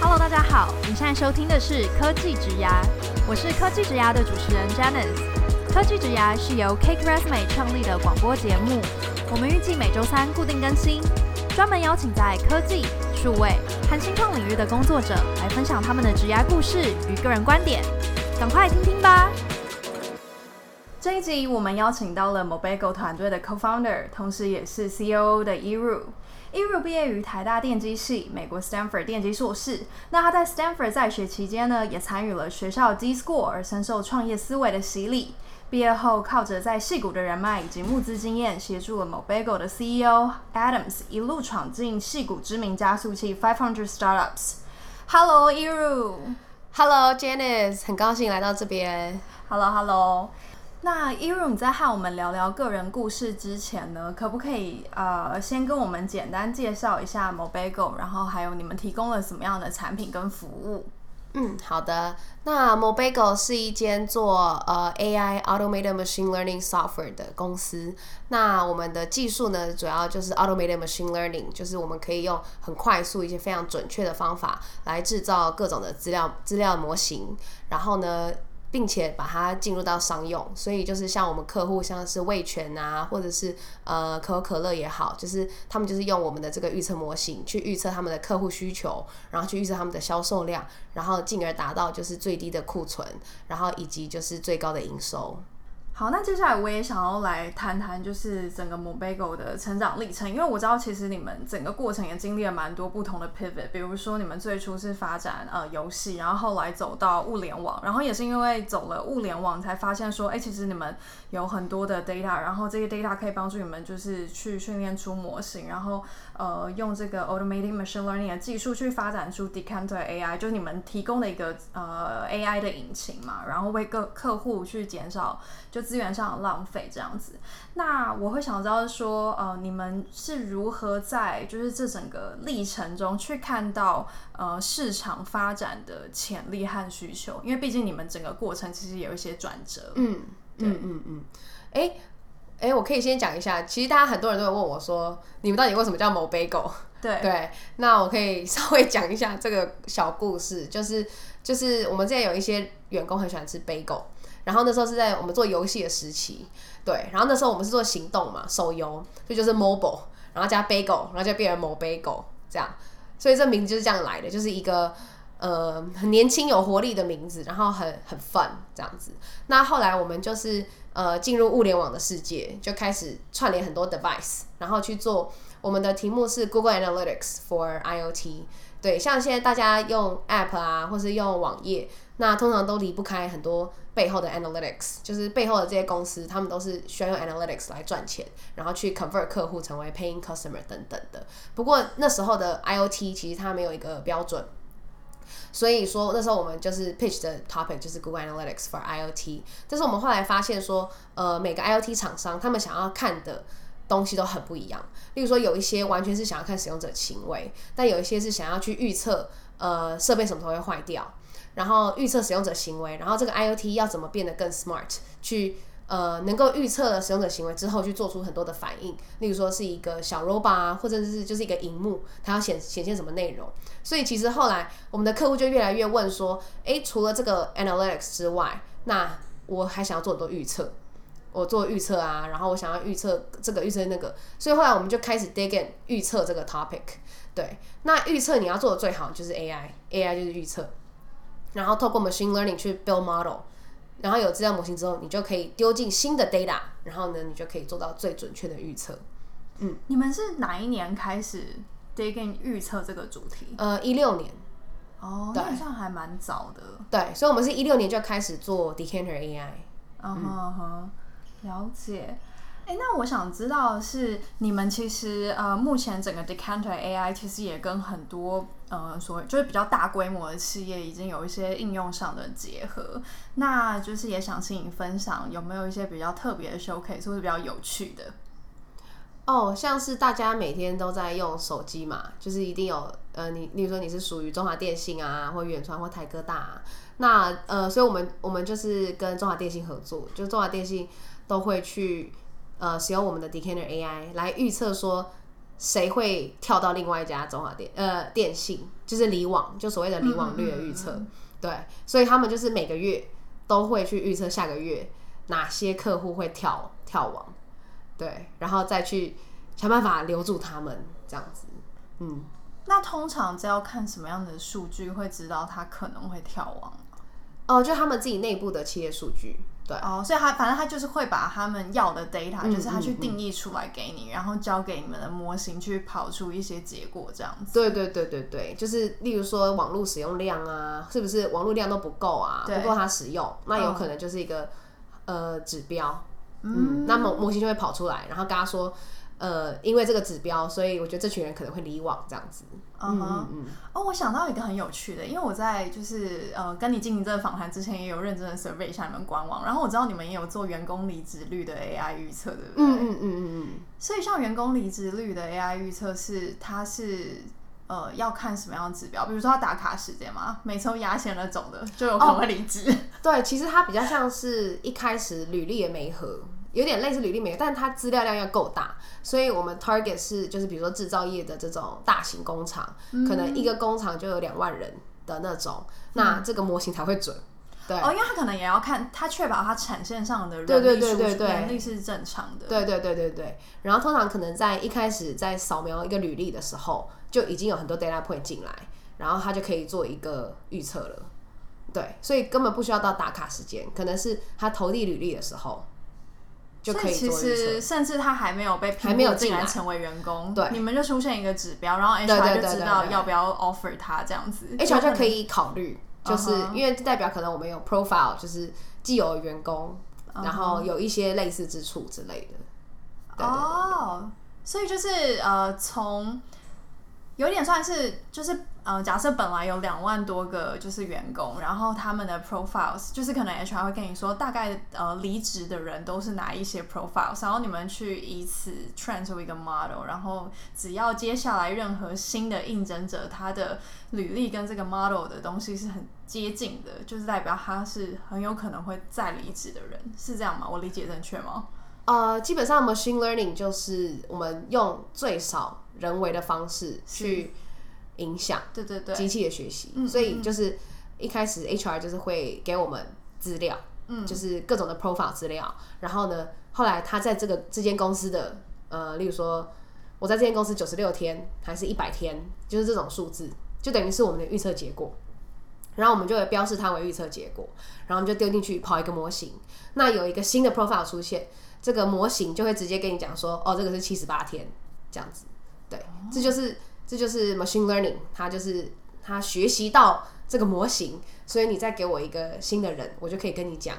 Hello，大家好，你现在收听的是科技职涯，我是科技职涯的主持人 Janice。科技职涯是由 Cake Resume 创立的广播节目，我们预计每周三固定更新，专门邀请在科技、数位和新创领域的工作者来分享他们的职涯故事与个人观点，赶快听听吧。这一集我们邀请到了 Mobago 团队的 Co-founder，同时也是 COO 的 Yiru。Yiru 毕业于台大电机系，美国 Stanford 电机硕士。那他在 Stanford 在学期间呢，也参与了学校 D School，而深受创业思维的洗礼。毕业后，靠着在戏谷的人脉以及募资经验，协助了 Mobago 的 CEO Adams 一路闯进戏谷知名加速器500 Startups。Hello，Yiru。Hello，Janice，很高兴来到这边。Hello，Hello。那 Yiru，你在和我们聊聊个人故事之前呢，可不可以呃先跟我们简单介绍一下 Mobago，然后还有你们提供了什么样的产品跟服务？嗯，好的。那 Mobago 是一间做呃 AI Automated Machine Learning Software 的公司。那我们的技术呢，主要就是 Automated Machine Learning，就是我们可以用很快速、一些非常准确的方法来制造各种的资料资料模型，然后呢，并且把它进入到商用，所以就是像我们客户，像是味全啊，或者是呃可口可乐也好，就是他们就是用我们的这个预测模型去预测他们的客户需求，然后去预测他们的销售量，然后进而达到就是最低的库存，然后以及就是最高的营收。好，那接下来我也想要来谈谈，就是整个 Mobago 的成长历程，因为我知道其实你们整个过程也经历了蛮多不同的 pivot，比如说你们最初是发展呃游戏，然后后来走到物联网，然后也是因为走了物联网才发现说，哎、其实你们有很多的 data，然后这些 data 可以帮助你们就是去训练出模型，然后呃用这个 automated machine learning 的技术去发展出 Decanter AI，就是你们提供的一个呃 AI 的引擎嘛，然后为各客户去减少就资源上的浪费这样子，那我会想知道说，呃，你们是如何在就是这整个历程中去看到呃市场发展的潜力和需求？因为毕竟你们整个过程其实有一些转折。嗯嗯嗯嗯。哎、嗯、哎、嗯欸欸，我可以先讲一下，其实大家很多人都会问我说，你们到底为什么叫 Mobago？对 对，那我可以稍微讲一下这个小故事，就是就是我们之前有一些员工很喜欢吃 bagel。然后那时候是在我们做游戏的时期，对，然后那时候我们是做行动嘛，手游，所以就是 mobile，然后加 bagel，然后就变成 Mobago 这样，所以这名字就是这样来的，就是一个呃很年轻有活力的名字，然后很很 fun 这样子。那后来我们就是呃进入物联网的世界，就开始串联很多 device，然后去做我们的题目是 Google Analytics for IoT，对，像现在大家用 app 啊，或是用网页。那通常都离不开很多背后的 analytics，就是背后的这些公司，他们都是需要用 analytics 来赚钱，然后去 convert 客户成为 paying customer 等等的。不过那时候的 IoT 其实它没有一个标准，所以说那时候我们就是 pitch 的 topic 就是 Google Analytics for IoT。但是我们后来发现说，呃，每个 IoT 厂商他们想要看的东西都很不一样。例如说有一些完全是想要看使用者行为，但有一些是想要去预测，呃，设备什么时候会坏掉。然后预测使用者行为，然后这个 IoT 要怎么变得更 smart，去呃能够预测使用者行为之后，去做出很多的反应。例如说是一个小 robot 啊，或者是就是一个荧幕，它要显显现什么内容。所以其实后来我们的客户就越来越问说，诶，除了这个 analytics 之外，那我还想要做很多预测。我做预测啊，然后我想要预测这个预测那个，所以后来我们就开始 dig in 预测这个 topic。对，那预测你要做的最好就是 AI，AI 就是预测。然后透过 machine learning 去 build model，然后有资料模型之后，你就可以丢进新的 data，然后呢，你就可以做到最准确的预测。嗯，你们是哪一年开始 dig in 预测这个主题？呃，一六年。哦，那好像还蛮早的。对，所以我们是一六年就开始做 Decanter AI。嗯哼哼，了解。哎，那我想知道是，你们其实呃，目前整个 Decanter AI 其实也跟很多呃，所谓就是比较大规模的企业已经有一些应用上的结合。那就是也想请你分享，有没有一些比较特别的 showcase，或者比较有趣的？哦，像是大家每天都在用手机嘛，就是一定有呃，你例如说你是属于中华电信啊，或远传或台哥大啊，那呃，所以我们我们就是跟中华电信合作，就中华电信都会去呃使用我们的 Decanter AI 来预测说谁会跳到另外一家中华电呃电信，就是离网，就所谓的离网率的预测，对，所以他们就是每个月都会去预测下个月哪些客户会跳跳网。对，然后再去想办法留住他们，这样子。嗯，那通常这要看什么样的数据会知道他可能会跳网？哦，就他们自己内部的企业数据。对，哦，所以他反正他就是会把他们要的 data，嗯，就是他去定义出来给你，嗯，然后交给你们的模型去跑出一些结果，这样子。对对对对对，就是例如说网络使用量啊，是不是网络量都不够啊？不够他使用，那有可能就是一个，哦，呃指标。嗯，那么模型就会跑出来，然后跟他说，呃，因为这个指标，所以我觉得这群人可能会离网这样子。Uh-huh. 嗯哼哦，我想到一个很有趣的，因为我在就是呃跟你进行这个访谈之前，也有认真的 survey 一下你们官网，然后我知道你们也有做员工离职率的 AI 预测，对不对？嗯嗯嗯嗯嗯。所以像员工离职率的 AI 预测是，它是呃要看什么样的指标？比如说他打卡时间嘛，每次压线了走的，就有可能会离职。Oh, 对，其实它比较像是一开始履历也没合。有点类似履历没，但是它资料量要够大，所以我们 target 是就是比如说制造业的这种大型工厂，嗯，可能一个工厂就有两万人的那种，嗯，那这个模型才会准。对哦，因为他可能也要看，他确保他产线上的人力数据能力是正常的。对对对对对。然后通常可能在一开始在扫描一个履历的时候，就已经有很多 data point 进来，然后他就可以做一个预测了。对，所以根本不需要到打卡时间，可能是他投递履历的时候。就可以其实甚至他还没有被还没有进来成为员工，对，你们就出现一个指标，然后 HR 就知道要不要 offer 他这样子，HR 就可以考虑，就是因为代表可能我们有 profile，就是既有员工，uh. 然后有一些类似之处之类的。哦、oh，所以就是呃从。有点算是，就是呃，假设本来有两万多个就是员工，然后他们的 profiles 就是可能 HR 会跟你说，大概呃离职的人都是哪一些 profiles，然后你们去以此 train 出一个 model，然后只要接下来任何新的应征者，他的履历跟这个 model 的东西是很接近的，就是代表他是很有可能会再离职的人，是这样吗？我理解正确吗？呃，基本上 machine learning 就是我们用最少。人为的方式去影响对对对。机器的学习，所以就是一开始 HR 就是会给我们资料，嗯，就是各种的 profile 资料，然后呢，后来他在这个这间公司的呃，例如说我在这间公司九十六天还是一百天，就是这种数字，就等于是我们的预测结果，然后我们就会标示它为预测结果，然后我们就丢进去跑一个模型，那有一个新的 profile 出现，这个模型就会直接跟你讲说，哦，这个是七十八天这样子。对，这就是这就是 machine learning，它就是它学习到这个模型，所以你再给我一个新的人，我就可以跟你讲，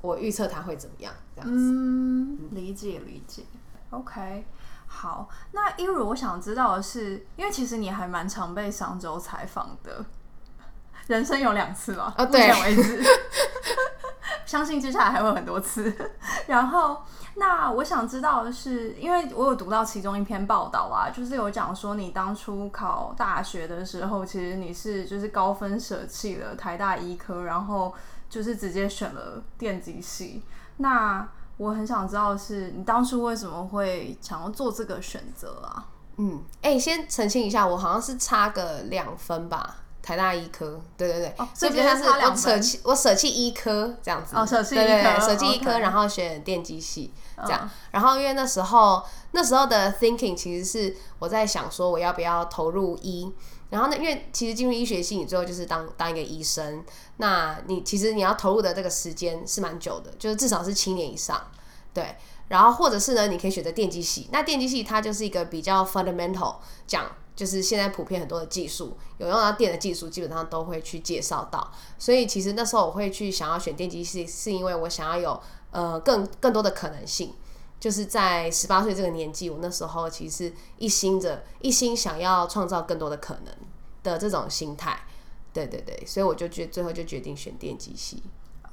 我预测他会怎么样，这样子。嗯，理解理解。OK，好，那一如我想知道的是，因为其实你还蛮常被商周采访的，人生有两次嘛，啊，对，目前为止，相信接下来还会很多次，然后。那我想知道的是，因为我有读到其中一篇报道啊，就是有讲说你当初考大学的时候，其实你是就是高分舍弃了台大医科，然后就是直接选了电机系。那我很想知道的是，你当初为什么会想要做这个选择啊？嗯，哎、先澄清一下，我好像是差个两分吧。台大医科，对对对，哦、所以就像是我舍弃我舍弃医科这样子，哦，舍弃对对对，舍弃医科，然后选电机系这样，哦。然后因为那时候那时候的 thinking 其实是我在想说我要不要投入医，然后呢，因为其实进入医学系，你最后就是当当一个医生，那你其实你要投入的这个时间是蛮久的，就是至少是七年以上，对。然后或者是呢，你可以选择电机系，那电机系它就是一个比较 fundamental 讲。就是现在普遍很多的技术，有用到电的技术，基本上都会去介绍到。所以其实那时候我会去想要选电机系，是因为我想要有呃更更多的可能性。就是在十八岁这个年纪，我那时候其实一心着一心想要创造更多的可能的这种心态。对对对，所以我就决最后就决定选电机系。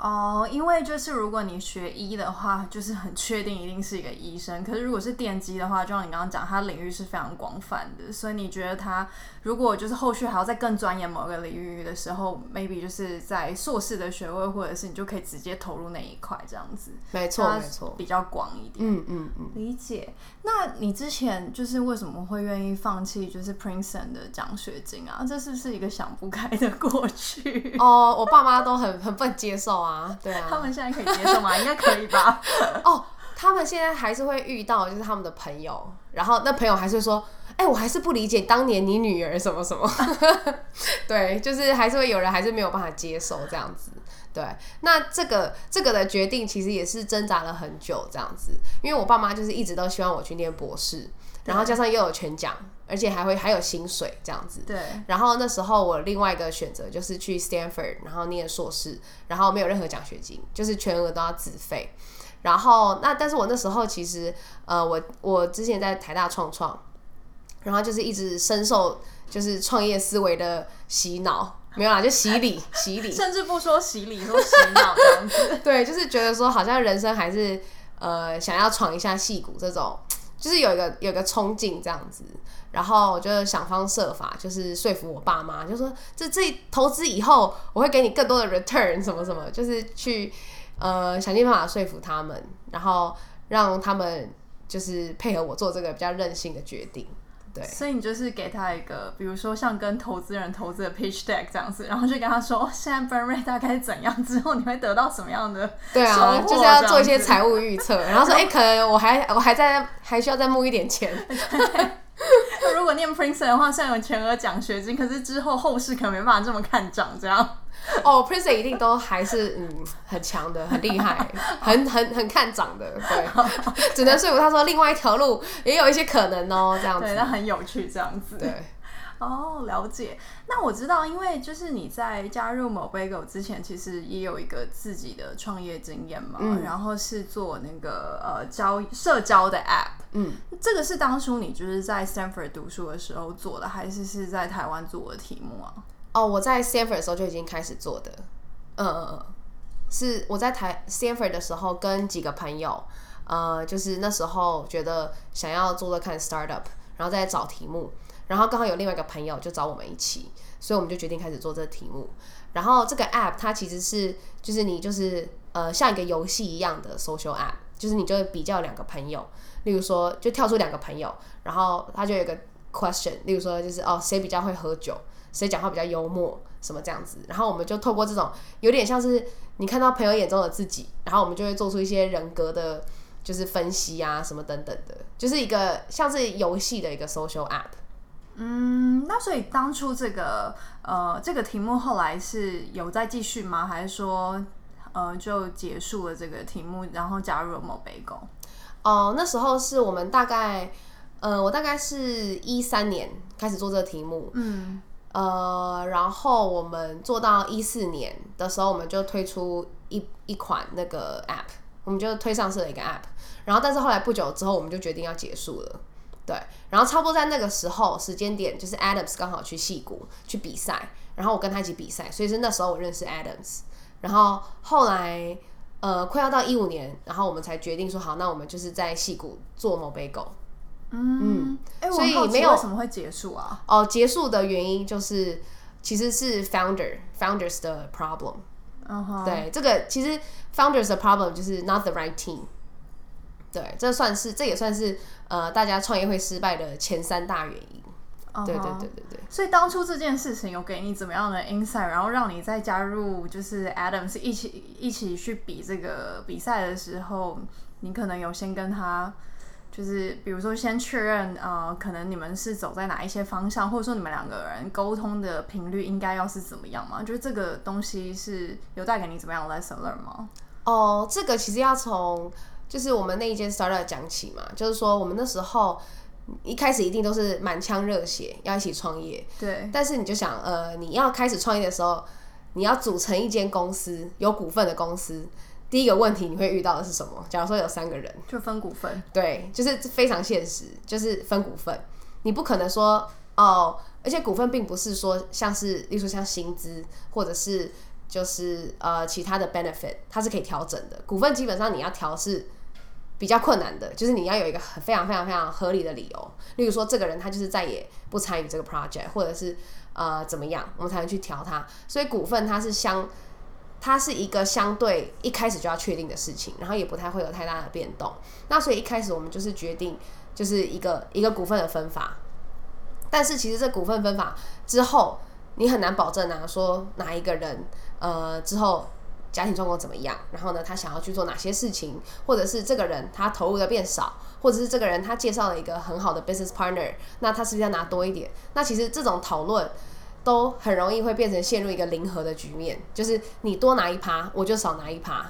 哦，因为就是如果你学医的话，就是很确定一定是一个医生。可是如果是电机的话，就像你刚刚讲，它领域是非常广泛的，所以你觉得他如果就是后续还要再更钻研某个领域的时候，maybe 就是在硕士的学位，或者是你就可以直接投入那一块这样子。没错，没错，比较广一点。嗯嗯嗯，理解。那你之前就是为什么会愿意放弃就是 Princeton 的奖学金啊？这是不是一个想不开的过去？哦，我爸妈都很很不能接受啊。啊，对啊，他们现在可以接受吗？应该可以吧。哦，他们现在还是会遇到，就是他们的朋友，然后那朋友还是说，哎、欸，我还是不理解当年你女儿什么什么。对，就是还是会有人还是没有办法接受这样子。对，那这个这个的决定其实也是挣扎了很久这样子，因为我爸妈就是一直都希望我去念博士，然后加上又有全奖。而且还会还有薪水这样子，对。然后那时候我另外一个选择就是去 Stanford，然后念硕士，然后没有任何奖学金，就是全额都要自费。然后那但是我那时候其实呃我我之前在台大创创，然后就是一直深受就是创业思维的洗脑，没有啦，就洗礼洗礼，甚至不说洗礼，说洗脑这样子。对，就是觉得说好像人生还是呃想要闯一下戏骨这种。就是有一个有一个冲劲这样子，然后我就想方设法，就是说服我爸妈，就说这这投资以后我会给你更多的 return 什么什么，就是去呃想尽办法说服他们，然后让他们就是配合我做这个比较任性的决定。对，所以你就是给他一个，比如说像跟投资人投资的 pitch deck 这样子，然后就跟他说，现在 burn rate 大概怎样，之后你会得到什么样的？对啊，就是要做一些财务预测，然后说，哎、欸，可能我还我还在还需要再募一点钱。如果念 Princeton 的话，虽然有全额奖学金，可是之后后世可能没办法这么看涨，这样。哦，Princeton 一定都还是嗯很强的，很厉害，很很很看涨的，对，只能说服他说另外一条路也有一些可能哦，这样子，对，那很有趣，这样子，对，哦，了解。那我知道，因为就是你在加入 Mobagel 之前，其实也有一个自己的创业经验嘛，嗯，然后是做那个呃交社交的 App，嗯，这个是当初你就是在 Stanford 读书的时候做的，还是是在台湾做的题目啊？哦，我在 Stanford 的时候就已经开始做的，嗯嗯嗯，是我在台 Stanford 的时候跟几个朋友，呃，就是那时候觉得想要做做看 startup，然后再找题目，然后刚好有另外一个朋友就找我们一起，所以我们就决定开始做这个题目。然后这个 app 它其实是就是你就是呃像一个游戏一样的 social app，就是你就会比较两个朋友，例如说就跳出两个朋友，然后他就有个 question，例如说就是哦谁比较会喝酒。谁讲话比较幽默，什么这样子，然后我们就透过这种有点像是你看到朋友眼中的自己，然后我们就会做出一些人格的，就是分析啊，什么等等的，就是一个像是游戏的一个 social app。嗯，那所以当初这个呃这个题目后来是有在继续吗？还是说呃就结束了这个题目，然后加入了某北狗哦，那时候是我们大概呃我大概是一三年开始做这个题目，嗯。呃，然后我们做到一四年的时候，我们就推出一一款那个 app，我们就推上市了一个 app。然后，但是后来不久之后，我们就决定要结束了。对，然后差不多在那个时候时间点，就是 Adams 刚好去戏谷去比赛，然后我跟他一起比赛，所以是那时候我认识 Adams。然后后来呃，快要到一五年，然后我们才决定说好，那我们就是在戏谷做 Mobagel。嗯，哎、欸，所以没有为什么会结束啊？哦，结束的原因就是其实是 founder founders 的 problem。对，这个其实 founders 的 problem 就是 not the right team。对，这算是这也算是呃大家创业会失败的前三大原因。Uh-huh. 对对对对对。所以当初这件事情有给你怎么样的 insight，然后让你再加入就是 Adam 是一起一起去比这个比赛的时候，你可能有先跟他。就是比如说，先确认呃，可能你们是走在哪一些方向，或者说你们两个人沟通的频率应该要是怎么样嘛？就是这个东西是有带给你怎么样的 lesson learn 吗？哦，这个其实要从就是我们那一间 startup 讲起嘛，就是说我们那时候一开始一定都是满腔热血要一起创业，对。但是你就想，呃，你要开始创业的时候，你要组成一间公司，有股份的公司。第一个问题你会遇到的是什么？假如说有三个人，就分股份。对，就是非常现实，就是分股份。你不可能说哦，而且股份并不是说像是，例如说像薪资，或者是就是呃其他的 benefit，它是可以调整的。股份基本上你要调是比较困难的，就是你要有一个非常非常非常合理的理由，例如说这个人他就是再也不参与这个 project，或者是呃怎么样，我们才能去调它。所以股份它是相，它是一个相对一开始就要确定的事情，然后也不太会有太大的变动。那所以一开始我们就是决定就是一个一个股份的分法，但是其实这股份分法之后，你很难保证啊，说哪一个人呃之后。家庭状况怎么样？然后呢，他想要去做哪些事情？或者是这个人他投入的变少，或者是这个人他介绍了一个很好的 business partner，那他是不是要拿多一点？那其实这种讨论都很容易会变成陷入一个零和的局面，就是你多拿一趴，我就少拿一趴。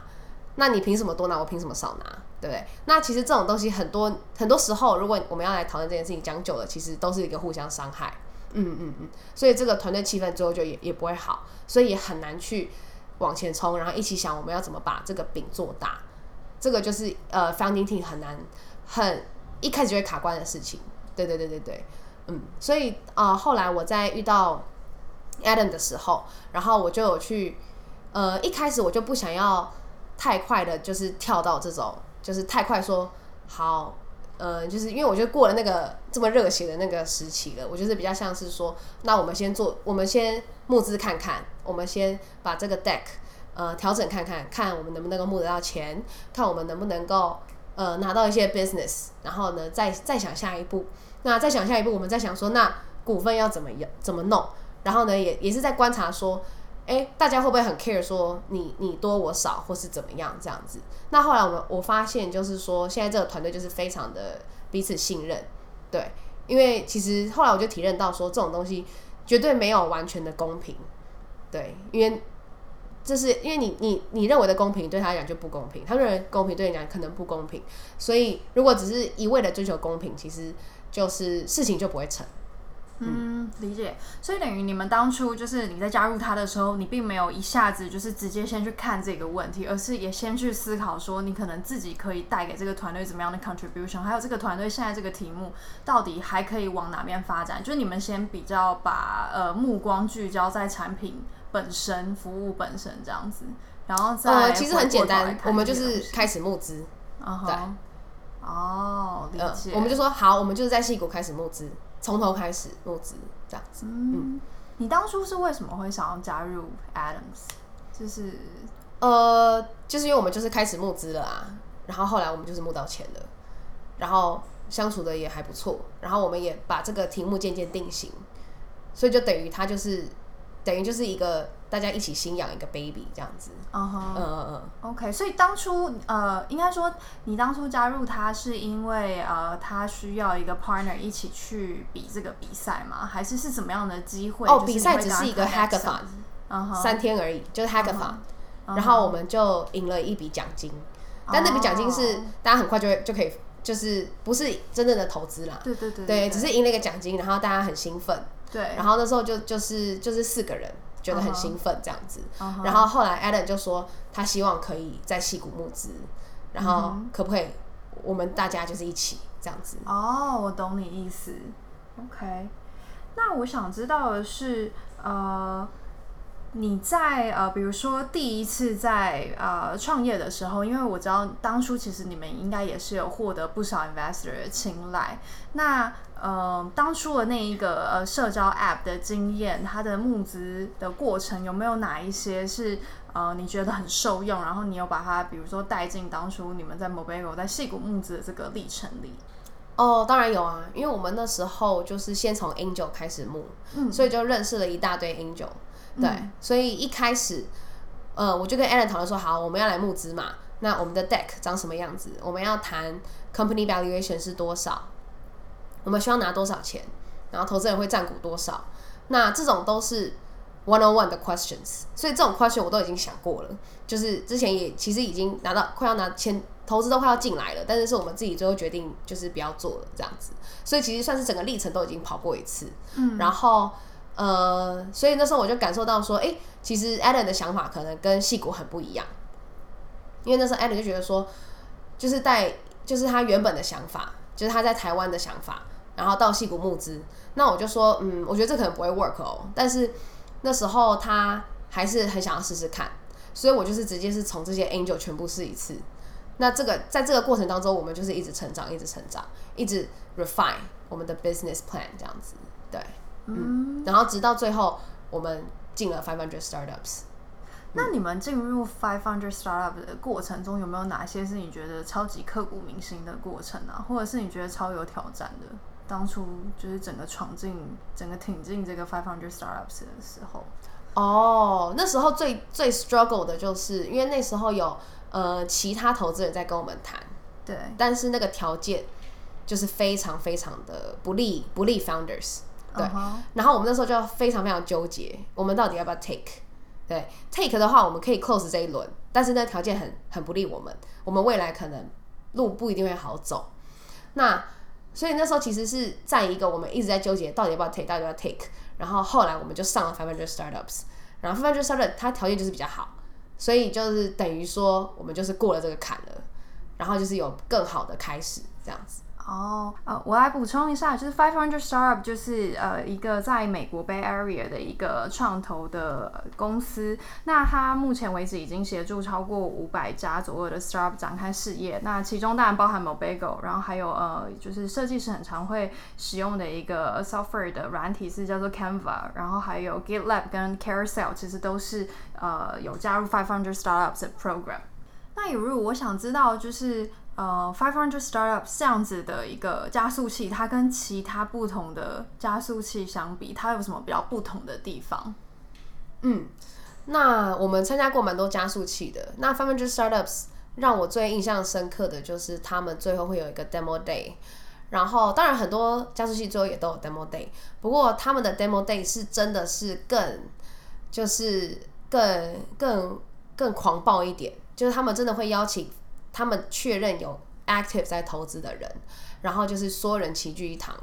那你凭什么多拿？我凭什么少拿？对不对？那其实这种东西很多很多时候，如果我们要来讨论这件事情，讲久了，其实都是一个互相伤害。嗯嗯嗯，所以这个团队气氛最后就也也不会好，所以也很难去。往前冲，然后一起想我们要怎么把这个饼做大，这个就是呃，founding team 很难，很一开始就会卡关的事情。对对对对对，嗯，所以啊、后来我在遇到 Adam 的时候，然后我就有去，呃，一开始我就不想要太快的，就是跳到这种，就是太快说好，呃，就是因为我觉得过了那个这么热血的那个时期了，我就是比较像是说，那我们先做，我们先募资看看。我们先把这个 deck 呃调整看看，看我们能不能够募得到钱，看我们能不能够呃拿到一些 business，然后呢再再想下一步。那再想下一步，我们再想说，那股份要怎么样怎么弄？然后呢也也是在观察说，哎，大家会不会很 care 说你你多我少或是怎么样这样子？那后来我们我发现就是说，现在这个团队就是非常的彼此信任，对，因为其实后来我就体认到说，这种东西绝对没有完全的公平。对，因为这是因为你你你认为的公平，对他来讲就不公平；他认为公平，对你来讲可能不公平。所以，如果只是一味的追求公平，其实就是事情就不会成。嗯，理解。所以等于你们当初就是你在加入他的时候，你并没有一下子就是直接先去看这个问题，而是也先去思考说，你可能自己可以带给这个团队怎么样的 contribution，还有这个团队现在这个题目到底还可以往哪边发展。就是你们先比较把呃目光聚焦在产品。本身服务本身这样子，然后再呃，其实很简单，我们就是开始募资，uh huh. 对，哦，理解、呃。我们就说好，我们就是在戏谷开始募资，从头开始募资这样子。嗯，嗯，你当初是为什么会想要加入 Adams？就是呃，就是因为我们就是开始募资了啊，然后后来我们就是募到钱了，然后相处的也还不错，然后我们也把这个题目渐渐定型，所以就等于他就是。等于就是一个大家一起新养一个 baby 这样子，嗯哼，嗯嗯嗯，OK。所以当初呃，应该说你当初加入他是因为呃，他需要一个 partner 一起去比这个比赛吗？还是是什么样的机会？哦，比赛只是一个 hackathon，三天而已，就是 hackathon，然后我们就赢了一笔奖金，但那笔奖金是大家很快就会就可以，就是不是真正的投资啦，对对对，对，只是赢了一个奖金，然后大家很兴奋。对，然后那时候就就是就是四个人觉得很兴奋这样子，uh huh. 然后后来 Alan 就说他希望可以在戏谷募资，然后可不可以我们大家就是一起这样子？哦，oh, 我懂你意思。OK，那我想知道的是，呃。你在呃，比如说第一次在呃创业的时候，因为我知道当初其实你们应该也是有获得不少 investor 的青睐。那呃，当初的那一个呃社交 app 的经验，它的募资的过程有没有哪一些是呃你觉得很受用，然后你有把它比如说带进当初你们在 Mobile 在矽谷募资的这个历程里？哦，当然有啊，因为我们那时候就是先从 angel 开始募，嗯，所以就认识了一大堆 angel。对，嗯、所以一开始，呃，我就跟 Alan 讨论说，好，我们要来募资嘛。那我们的 deck 长什么样子？我们要谈 company valuation 是多少？我们需要拿多少钱？然后投资人会占股多少？那这种都是 one on one 的 questions。所以这种 question 我都已经想过了，就是之前也其实已经拿到快要拿钱，投资都快要进来了，但是是我们自己最后决定就是不要做了这样子。所以其实算是整个历程都已经跑过一次。嗯，然后。呃，所以那时候我就感受到说，哎、欸，其实 Adam 的想法可能跟戏骨很不一样，因为那时候 Allen 就觉得说，就是带，就是他原本的想法，就是他在台湾的想法，然后到戏骨募资，那我就说，嗯，我觉得这可能不会 work 哦。但是那时候他还是很想要试试看，所以我就是直接是从这些 angel 全部试一次。那这个在这个过程当中，我们就是一直成长，一直成长，一直 refine 我们的 business plan 这样子，对，嗯，嗯然后直到最后我们进了 five hundred startups。那你们进入 Five Hundred startup 的过程中，有没有哪些是你觉得超级刻骨铭心的过程啊？或者是你觉得超有挑战的？当初就是整个闯进、整个挺进这个 Five Hundred startups 的时候。哦，那时候最最 struggle 的就是，因为那时候有呃其他投资人在跟我们谈，对，但是那个条件就是非常非常的不利不利 founders，对，uh huh. 然后我们那时候就非常非常纠结，我们到底要不要 take？对，take 的话我们可以 close 这一轮，但是那条件很很不利我们，我们未来可能路不一定会好走。那所以那时候其实是在一个我们一直在纠结到底要不要 take，到底要不要 take。然后后来我们就上了 fender startups 然后 Five Hundred startups 它条件就是比较好，所以就是等于说我们就是过了这个坎了，然后就是有更好的开始这样子。哦，呃，我来补充一下，就是 Five Hundred Startup 就是呃一个在美国 Bay Area 的一个创投的公司。那它目前为止已经协助超过五百家左右的 Startup 展开事业。那其中当然包含 Mobego，然后还有呃就是设计师很常会使用的一个 software 的软体是叫做 Canva，然后还有 GitLab 跟 Carousel，其实都是呃有加入 Five Hundred Startups 的 program。那有如我想知道就是。呃，Five Hundred Startups 这样子的一个加速器，它跟其他不同的加速器相比，它有什么比较不同的地方？嗯，那我们参加过蛮多加速器的。那 Five Hundred Startups 让我最印象深刻的就是他们最后会有一个 Demo Day，然后当然很多加速器最后也都有 Demo Day，不过他们的 Demo Day 是真的是更就是更更更狂暴一点，就是他们真的会邀请。他们确认有 active 在投资的人，然后就是所有人齐聚一堂，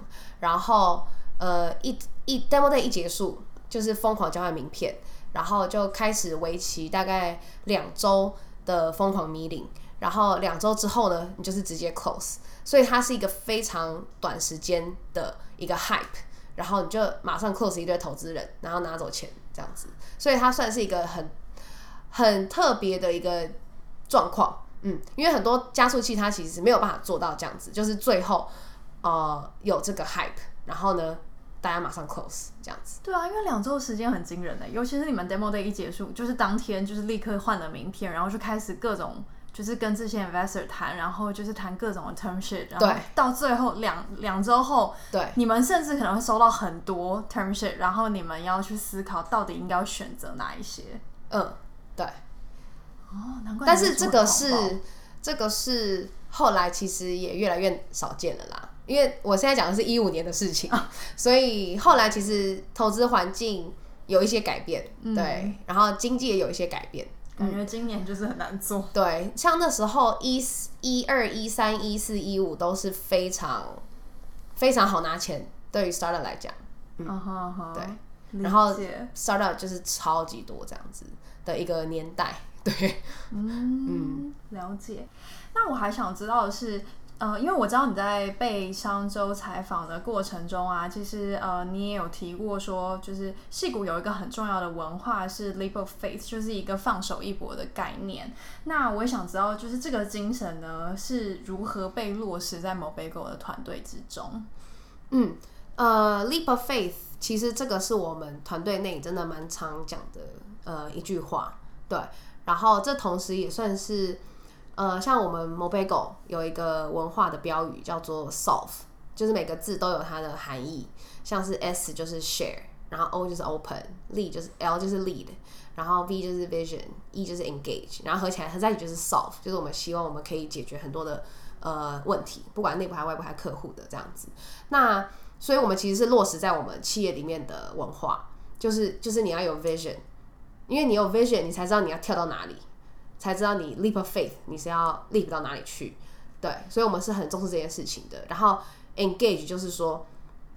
然后呃一一 demo day 一结束，就是疯狂交换名片，然后就开始为期大概两周的疯狂 meeting，然后两周之后呢，你就是直接 close，所以它是一个非常短时间的一个 hype，然后你就马上 close 一堆投资人，然后拿走钱这样子，所以它算是一个很很特别的一个状况。嗯，因为很多加速器它其实没有办法做到这样子，就是最后呃有这个 hype，然后呢大家马上 close 这样子。对啊，因为两周时间很惊人的，尤其是你们 demo day 一结束，就是当天就是立刻换了名片，然后就开始各种就是跟这些 investor 谈，然后就是谈各种的 term sheet，然后到最后两两周后，对，你们甚至可能会收到很多 term sheet，然后你们要去思考到底应该要选择哪一些。嗯，对。哦，难怪。但是这个是这个是后来其实也越来越少见了啦，因为我现在讲的是一五年的事情，啊、所以后来其实投资环境有一些改变，嗯、对，然后经济也有一些改变，感觉今年就是很难做。嗯、对，像那时候一一二一三一四一五都是非常非常好拿钱，对于 startup 来讲，嗯，对。然后 startup 就是超级多这样子的一个年代。对，嗯，嗯，了解。那我还想知道的是，呃，因为我知道你在被商周采访的过程中啊，其实呃，你也有提过说，就是戏骨有一个很重要的文化是 leap of faith，就是一个放手一搏的概念。那我也想知道，就是这个精神呢，是如何被落实在 Mobego 的团队之中？嗯，呃，leap of faith，其实这个是我们团队内真的蛮常讲的呃一句话，对。然后这同时也算是，呃，像我们 Mobego 有一个文化的标语叫做 Solve，就是每个字都有它的含义，像是 S 就是 Share，然后 O 就是 Open，Lead 就是 L 就是 Lead，然后 V 就是 Vision，E 就是 Engage，然后合起来合在一起就是 Solve，就是我们希望我们可以解决很多的呃问题，不管内部还外部还客户的这样子。那所以我们其实是落实在我们企业里面的文化，就是就是你要有 Vision。因为你有 vision，你才知道你要跳到哪里，才知道你 leap of faith，你是要 leap 到哪里去。对，所以我们是很重视这件事情的。然后 engage 就是说，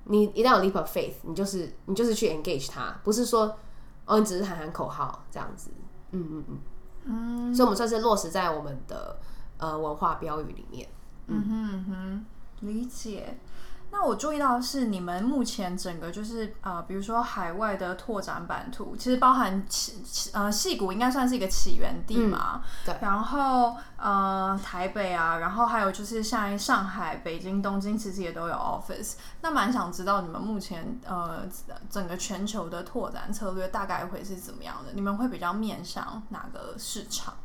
你一旦有 leap of faith，你就是你就是去 engage 它，不是说哦你只是喊喊口号这样子。嗯嗯嗯嗯。所以我们算是落实在我们的呃文化标语里面。嗯哼嗯哼，理解。那我注意到的是，你们目前整个就是呃，比如说海外的拓展版图，其实包含起呃，戏谷应该算是一个起源地嘛。嗯、对。然后呃，台北啊，然后还有就是像上海、北京、东京，其实也都有 office。那蛮想知道你们目前呃，整个全球的拓展策略大概会是怎么样的？你们会比较面向哪个市场？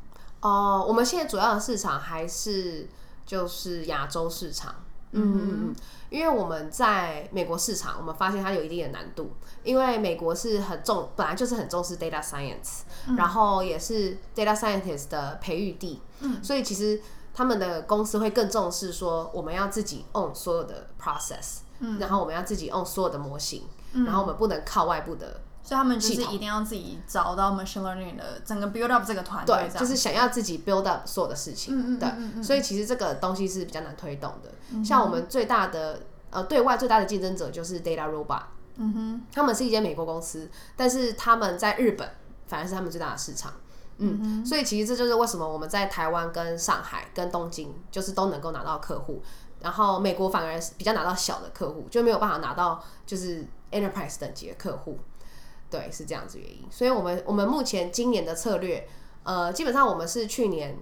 哦、呃，我们现在主要的市场还是就是亚洲市场。嗯嗯嗯，因为我们在美国市场，我们发现它有一定的难度，因为美国是很重，本来就是很重视 data science，、嗯、然后也是 data scientist 的培育地，嗯，所以其实他们的公司会更重视说，我们要自己 own 所有的 process，嗯，然后我们要自己 own 所有的模型，嗯，然后我们不能靠外部的。所以他们就是一定要自己找到 machine learning 的整个 build up 这个团队，对，就是想要自己 build up 所有的事情，嗯嗯，嗯，嗯，对。所以其实这个东西是比较难推动的。嗯、像我们最大的呃对外最大的竞争者就是 Data Robot，嗯哼，他们是一间美国公司，但是他们在日本反而是他们最大的市场，嗯，嗯，所以其实这就是为什么我们在台湾、跟上海、跟东京就是都能够拿到客户，然后美国反而比较拿到小的客户，就没有办法拿到就是 enterprise 等级的客户。对，是这样子原因，所以我们我们目前今年的策略，呃，基本上我们是去年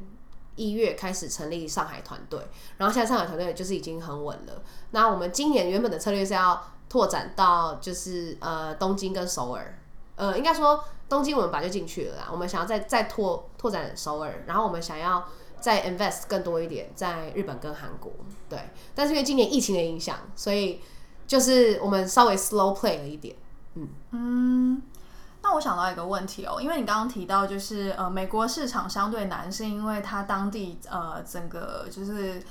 一月开始成立上海团队，然后现在上海团队就是已经很稳了。那我们今年原本的策略是要拓展到就是呃东京跟首尔，呃，应该说东京我们本来就进去了啦，我们想要再再拓拓展首尔，然后我们想要再 invest 更多一点在日本跟韩国，对。但是因为今年疫情的影响，所以就是我们稍微 slow play 了一点。嗯，那我想到一个问题哦，因为你刚刚提到就是呃，美国市场相对难，是因为它当地呃整个就是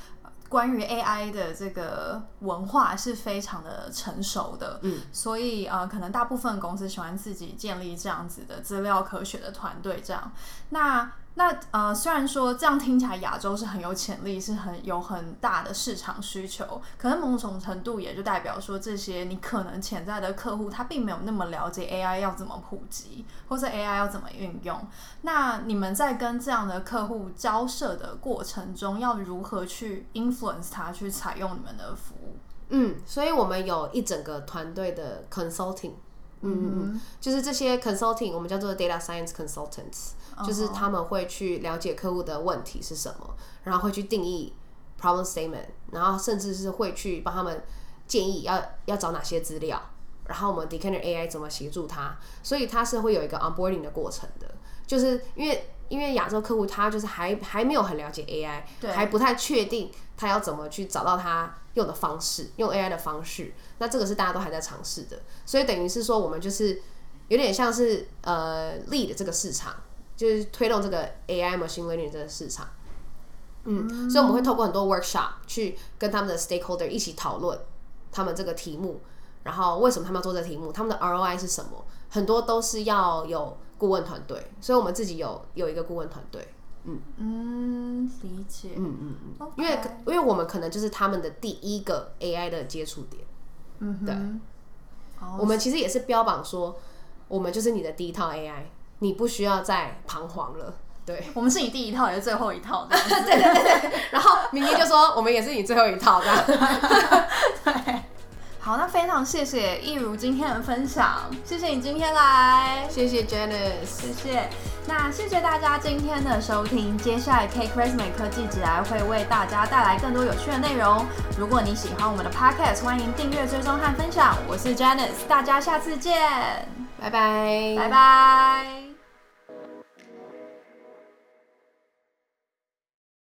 关于 AI 的这个文化是非常的成熟的，嗯，所以呃，可能大部分公司喜欢自己建立这样子的资料科学的团队，这样那。那呃，虽然说这样听起来亚洲是很有潜力，是很有很大的市场需求，可能某种程度也就代表说，这些你可能潜在的客户他并没有那么了解 AI 要怎么普及，或者 AI 要怎么运用。那你们在跟这样的客户交涉的过程中，要如何去 influence 他去采用你们的服务？嗯，所以我们有一整个团队的 consulting。嗯嗯嗯，就是这些 consulting，我们叫做 data science consultants，、uh. 就是他们会去了解客户的问题是什么，然后会去定义 problem statement，然后甚至是会去帮他们建议要要找哪些资料，然后我们 Decanter AI 怎么协助他，所以他是会有一个 onboarding 的过程的，就是因为因为亚洲客户他就是还还没有很了解 AI，对，还不太确定他要怎么去找到他用的方式，用 AI 的方式。那这个是大家都还在尝试的，所以等于是说，我们就是有点像是呃 lead 这个市场，就是推动这个 AI machine learning 这个市场。嗯，所以我们会透过很多 workshop 去跟他们的 stakeholder 一起讨论他们这个题目，然后为什么他们要做这个题目，他们的 ROI 是什么，很多都是要有顾问团队，所以我们自己有有一个顾问团队。嗯嗯，理解。嗯嗯嗯，因为因为我们可能就是他们的第一个 AI 的接触点。嗯，对，我们其实也是标榜说，我们就是你的第一套 AI，你不需要再彷徨了。对，我们是你第一套，也是最后一套的。对 对对对。然后明天就说，我们也是你最后一套的。对。好，那非常谢谢一如今天的分享，谢谢你今天来，谢谢 Janice，谢谢。那谢谢大家今天的收听，接下来 Cake Resume 科技职涯会为大家带来更多有趣的内容。如果你喜欢我们的 Podcast，欢迎订阅、追踪和分享。我是 Janice，大家下次见，拜拜，拜拜。